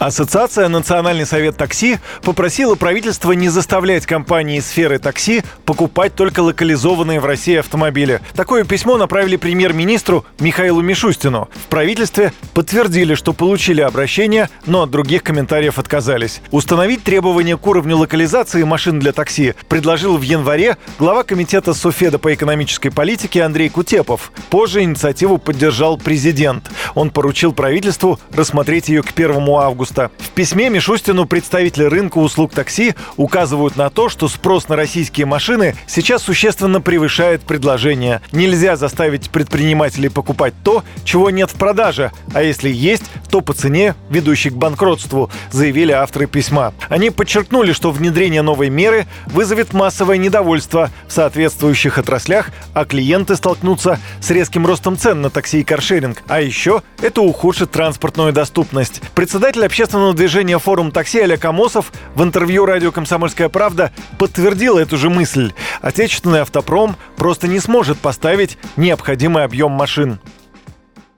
Ассоциация «Национальный совет такси» попросила правительство не заставлять компании сферы такси покупать только локализованные в России автомобили. Такое письмо направили премьер-министру Михаилу Мишустину. В правительстве подтвердили, что получили обращение, но от других комментариев отказались. Установить требования к уровню локализации машин для такси предложил в январе глава комитета Софеда по экономической политике Андрей Кутепов. Позже инициативу поддержал президент. Он поручил правительству рассмотреть ее к 1 августа августа. В письме Мишустину представители рынка услуг такси указывают на то, что спрос на российские машины сейчас существенно превышает предложение. Нельзя заставить предпринимателей покупать то, чего нет в продаже, а если есть, то по цене, ведущей к банкротству, заявили авторы письма. Они подчеркнули, что внедрение новой меры вызовет массовое недовольство в соответствующих отраслях, а клиенты столкнутся с резким ростом цен на такси и каршеринг. А еще это ухудшит транспортную доступность. Председатель общественного общественного движения «Форум такси» Олег Амосов в интервью радио «Комсомольская правда» подтвердил эту же мысль. Отечественный автопром просто не сможет поставить необходимый объем машин.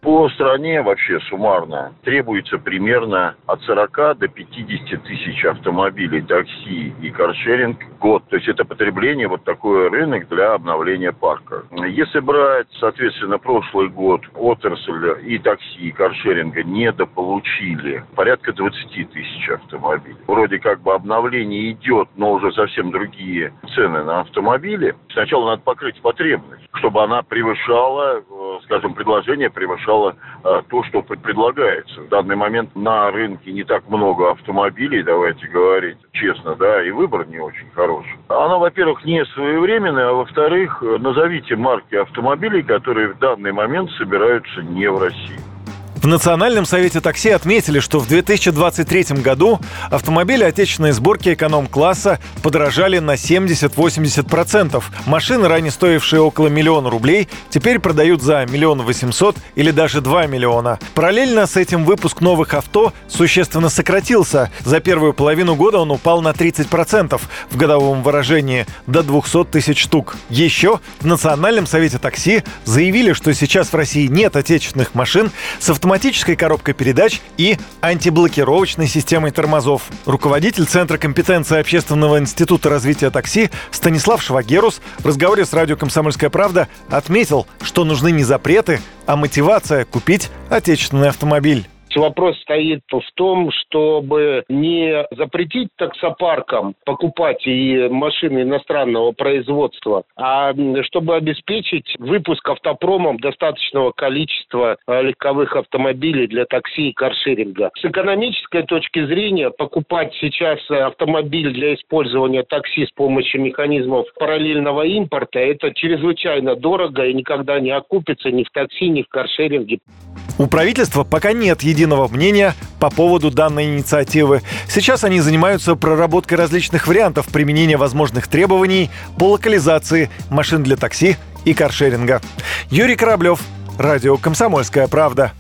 По стране вообще суммарно требуется примерно от 40 до 50 тысяч автомобилей такси и каршеринг в год. То есть это потребление, вот такой рынок для обновления парка. Если брать, соответственно, прошлый год отрасль и такси, и каршеринга недополучили порядка 20 тысяч автомобилей. Вроде как бы обновление идет, но уже совсем другие цены на автомобили. Сначала надо покрыть потребность, чтобы она превышала, э, скажем, предложение превышало э, то, что предлагается. В данный момент на рынке не так много автомобилей, давайте говорить честно, да, и выбор не очень хороший. Она, во-первых, не своевременная, а во-вторых, назовите марки автомобилей, которые в данный момент собираются не в России. В Национальном совете такси отметили, что в 2023 году автомобили отечественной сборки эконом-класса подорожали на 70-80%. Машины, ранее стоившие около миллиона рублей, теперь продают за миллион восемьсот или даже 2 миллиона. Параллельно с этим выпуск новых авто существенно сократился. За первую половину года он упал на 30% в годовом выражении до 200 тысяч штук. Еще в Национальном совете такси заявили, что сейчас в России нет отечественных машин с автомобилями автоматической коробкой передач и антиблокировочной системой тормозов. Руководитель Центра компетенции Общественного института развития такси Станислав Швагерус в разговоре с радио «Комсомольская правда» отметил, что нужны не запреты, а мотивация купить отечественный автомобиль. Вопрос стоит в том, чтобы не запретить таксопаркам покупать и машины иностранного производства, а чтобы обеспечить выпуск автопромом достаточного количества э, легковых автомобилей для такси и каршеринга. С экономической точки зрения покупать сейчас автомобиль для использования такси с помощью механизмов параллельного импорта это чрезвычайно дорого и никогда не окупится ни в такси, ни в каршеринге. У правительства пока нет единого мнения по поводу данной инициативы. Сейчас они занимаются проработкой различных вариантов применения возможных требований по локализации машин для такси и каршеринга. Юрий Кораблев, Радио «Комсомольская правда».